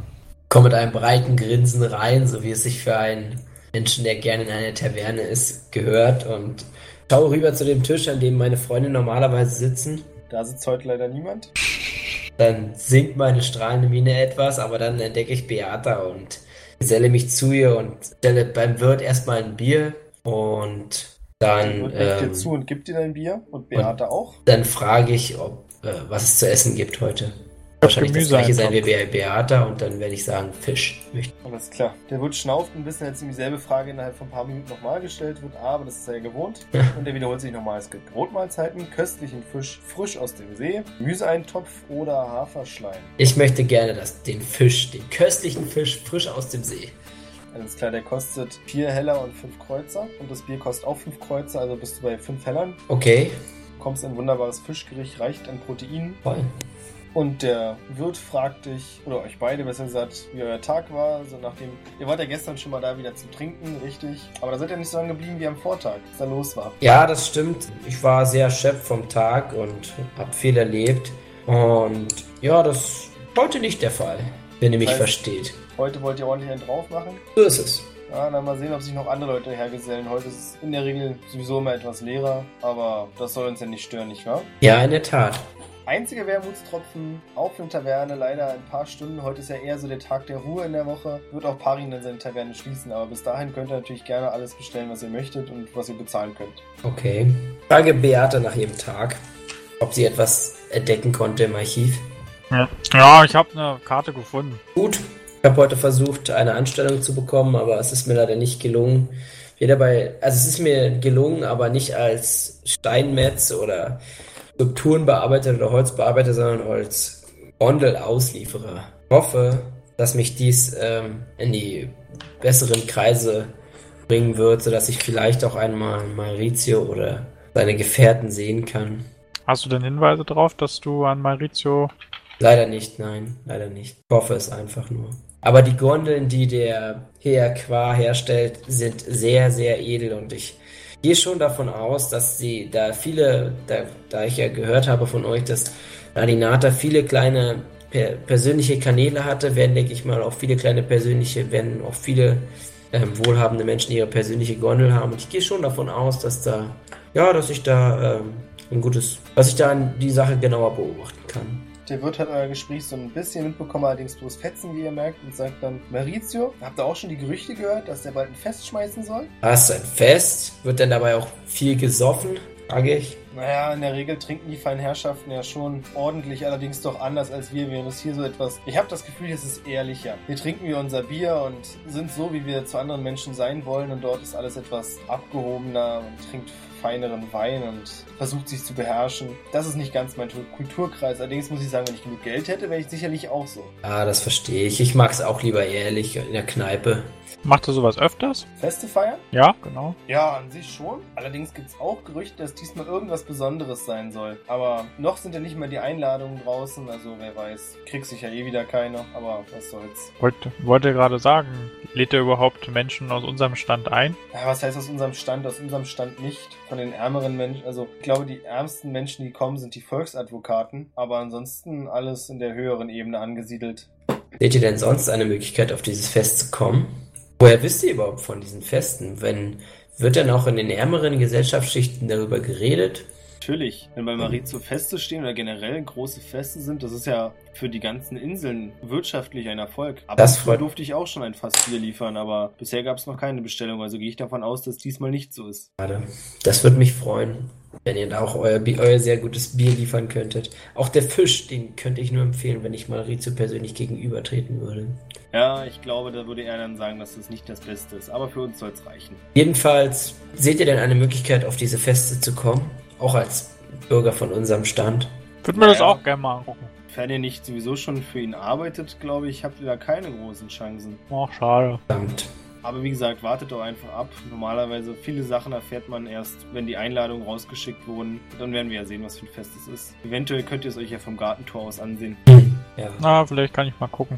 Komm mit einem breiten Grinsen rein, so wie es sich für einen Menschen, der gerne in einer Taverne ist, gehört und schaue rüber zu dem Tisch, an dem meine Freunde normalerweise sitzen. Da sitzt heute leider niemand. Dann sinkt meine strahlende Miene etwas, aber dann entdecke ich Beata und geselle mich zu ihr und stelle beim Wirt erstmal ein Bier und dann, Und nickt dir ähm, zu und gibt dir dein Bier. Und Beate auch. dann frage ich, ob äh, was es zu essen gibt heute. Wahrscheinlich das Gemüse gleiche sein wie bei Beata und dann werde ich sagen Fisch. Möchte- Alles klar. Der Wirt schnauft ein bisschen, als ihm dieselbe Frage innerhalb von ein paar Minuten nochmal gestellt wird, aber das ist er ja gewohnt. Und er wiederholt sich nochmal. Es gibt Brotmahlzeiten, köstlichen Fisch frisch aus dem See, Gemüseeintopf oder Haferschleim. Ich möchte gerne das, den Fisch, den köstlichen Fisch frisch aus dem See. Alles klar, der kostet vier Heller und fünf Kreuzer. Und das Bier kostet auch fünf Kreuzer, also bist du bei fünf Hellern. Okay, Kommst in ein wunderbares Fischgericht, reicht an Proteinen. voll. Und der Wirt fragt dich, oder euch beide besser gesagt, wie euer Tag war. So nachdem, ihr wart ja gestern schon mal da wieder zum Trinken, richtig. Aber da seid ihr nicht so lange geblieben wie am Vortag, was da los war. Ja, das stimmt. Ich war sehr erschöpft vom Tag und habe viel erlebt. Und ja, das ist heute nicht der Fall, wenn ihr mich Heißt- versteht. Heute wollt ihr ordentlich einen drauf machen. So ist es. Ja, dann mal sehen, ob sich noch andere Leute hergesellen. Heute ist es in der Regel sowieso immer etwas leerer, aber das soll uns ja nicht stören, nicht wahr? Ja, in der Tat. Einziger Wermutstropfen, auch für eine Taverne, leider ein paar Stunden. Heute ist ja eher so der Tag der Ruhe in der Woche. Wird auch Parin dann seine Taverne schließen, aber bis dahin könnt ihr natürlich gerne alles bestellen, was ihr möchtet und was ihr bezahlen könnt. Okay. Frage Beate nach ihrem Tag, ob sie etwas entdecken konnte im Archiv. Ja, ja ich habe eine Karte gefunden. Gut. Ich habe heute versucht, eine Anstellung zu bekommen, aber es ist mir leider nicht gelungen. Weder bei, also es ist mir gelungen, aber nicht als Steinmetz oder Skulpturenbearbeiter oder Holzbearbeiter, sondern als Gondelauslieferer. Ich hoffe, dass mich dies ähm, in die besseren Kreise bringen wird, sodass ich vielleicht auch einmal Maurizio oder seine Gefährten sehen kann. Hast du denn Hinweise darauf, dass du an Maurizio... Leider nicht, nein, leider nicht. Ich hoffe es einfach nur. Aber die Gondeln, die der Herr Qua herstellt, sind sehr, sehr edel und ich gehe schon davon aus, dass sie da viele, da, da ich ja gehört habe von euch, dass Aninata viele kleine per, persönliche Kanäle hatte, werden, denke ich mal, auch viele kleine persönliche, werden auch viele ähm, wohlhabende Menschen ihre persönliche Gondel haben. Und ich gehe schon davon aus, dass da, ja, dass ich da ähm, ein gutes, dass ich da die Sache genauer beobachten kann. Der Wirt hat euer Gespräch so ein bisschen mitbekommen, allerdings bloß Fetzen, wie ihr merkt, und sagt dann, Maurizio, habt ihr auch schon die Gerüchte gehört, dass der bald ein Fest schmeißen soll? Was, ein Fest? Wird denn dabei auch viel gesoffen? Frage ich. Naja, in der Regel trinken die feinen Herrschaften ja schon ordentlich, allerdings doch anders als wir. Wir haben das hier so etwas. Ich habe das Gefühl, es ist ehrlicher. Hier trinken wir unser Bier und sind so, wie wir zu anderen Menschen sein wollen. Und dort ist alles etwas abgehobener und trinkt feineren Wein und versucht sich zu beherrschen. Das ist nicht ganz mein Kulturkreis. Allerdings muss ich sagen, wenn ich genug Geld hätte, wäre ich sicherlich auch so. Ah, das verstehe ich. Ich mag es auch lieber ehrlich in der Kneipe. Macht er sowas öfters? Feste feiern? Ja, genau. Ja, an sich schon. Allerdings gibt es auch Gerüchte, dass diesmal irgendwas Besonderes sein soll. Aber noch sind ja nicht mal die Einladungen draußen, also wer weiß. Kriegst sicher eh wieder keine, aber was soll's. Wollte, wollte gerade sagen, lädt er überhaupt Menschen aus unserem Stand ein? Ja, was heißt aus unserem Stand? Aus unserem Stand nicht. Von den ärmeren Menschen, also ich glaube, die ärmsten Menschen, die kommen, sind die Volksadvokaten. Aber ansonsten alles in der höheren Ebene angesiedelt. Seht ihr denn sonst eine Möglichkeit, auf dieses Fest zu kommen? Woher wisst ihr überhaupt von diesen Festen? Wenn, wird denn auch in den ärmeren Gesellschaftsschichten darüber geredet? Natürlich, wenn bei Marizo Feste stehen oder generell große Feste sind, das ist ja für die ganzen Inseln wirtschaftlich ein Erfolg. Aber Das freut- durfte ich auch schon ein Fass Bier liefern, aber bisher gab es noch keine Bestellung, also gehe ich davon aus, dass diesmal nicht so ist. Schade. Das würde mich freuen, wenn ihr da auch euer, euer sehr gutes Bier liefern könntet. Auch der Fisch, den könnte ich nur empfehlen, wenn ich mal Rizzo persönlich gegenübertreten würde. Ja, ich glaube, da würde er dann sagen, dass das nicht das Beste ist, aber für uns soll es reichen. Jedenfalls, seht ihr denn eine Möglichkeit, auf diese Feste zu kommen? Auch als Bürger von unserem Stand? Würde mir das Ja. auch gerne mal angucken. Wenn ihr nicht sowieso schon für ihn arbeitet, glaube ich, habt ihr da keine großen Chancen. Ach, schade. Verdammt. Aber wie gesagt, wartet doch einfach ab. Normalerweise viele Sachen erfährt man erst, wenn die Einladungen rausgeschickt wurden. Dann werden wir ja sehen, was für ein Fest es ist. Eventuell könnt ihr es euch ja vom Gartentor aus ansehen. Ja. Na, vielleicht kann ich mal gucken,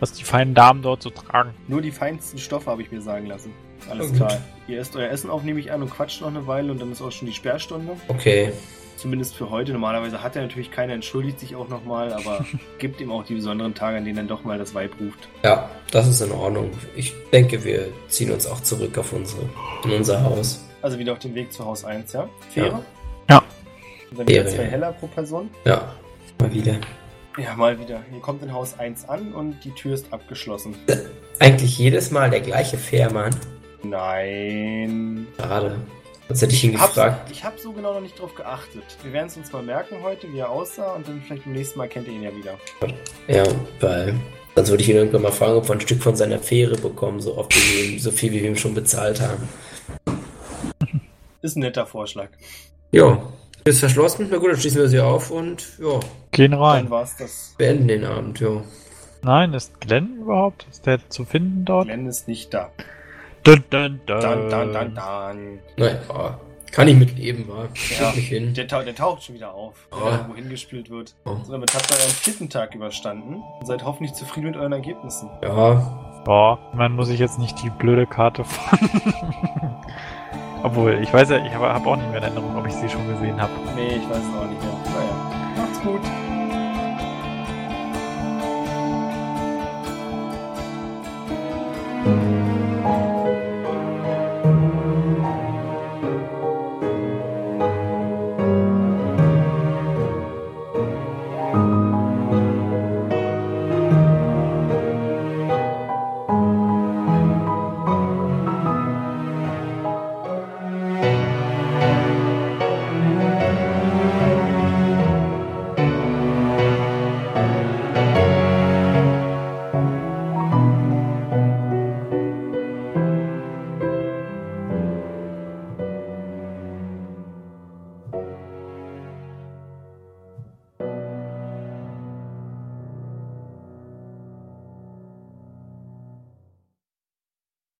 was die feinen Damen dort so tragen. Nur die feinsten Stoffe habe ich mir sagen lassen. Alles Ja, klar. Ihr esst euer Essen auf, nehme ich an, und quatscht noch eine Weile und dann ist auch schon die Sperrstunde. Okay. Zumindest für heute. Normalerweise hat er natürlich keiner, entschuldigt sich auch nochmal, aber gibt ihm auch die besonderen Tage, an denen dann doch mal das Weib ruft. Ja, das ist in Ordnung. Ich denke, wir ziehen uns auch zurück auf unsere, in unser Haus. Also wieder auf dem Weg zu Haus 1, ja? Fähre? Ja. Und dann wieder Fähre, zwei ja. Heller pro Person. Ja, mal wieder. Ja, mal wieder. Ihr kommt in Haus 1 an und die Tür ist abgeschlossen. Eigentlich jedes Mal der gleiche Fährmann. Nein. Schade. Sonst hätte ich ihn Hab, gefragt. ich habe so genau noch nicht drauf geachtet. Wir werden es uns mal merken heute, wie er aussah und dann vielleicht beim nächsten Mal kennt ihr ihn ja wieder. Ja, weil sonst würde ich ihn irgendwann mal fragen, ob wir ein Stück von seiner Fähre bekommen, so oft ihm, so viel wie wir ihm schon bezahlt haben. Ist ein netter Vorschlag. Jo, ist verschlossen. Na gut, dann schließen wir sie auf und ja, Gehen Dann rein. war's das. beenden den Abend, jo. Nein, ist Glenn überhaupt? Ist der zu finden dort? Glenn ist nicht da. Dun, dun, dun. Dann, dann, dann, dann. Naja, kann ich mitleben, war. Ja. Der, tau der taucht schon wieder auf, wenn Oh. er irgendwo hingespült wird. Oh. So, damit habt ihr euren vierten Tag überstanden und seid hoffentlich zufrieden mit euren Ergebnissen. Ja, Boah, man muss ich jetzt nicht die blöde Karte von. Obwohl, ich weiß ja, ich habe hab auch nicht mehr in Erinnerung, ob ich sie schon gesehen habe. Nee, ich weiß es auch nicht mehr. Naja, macht's gut.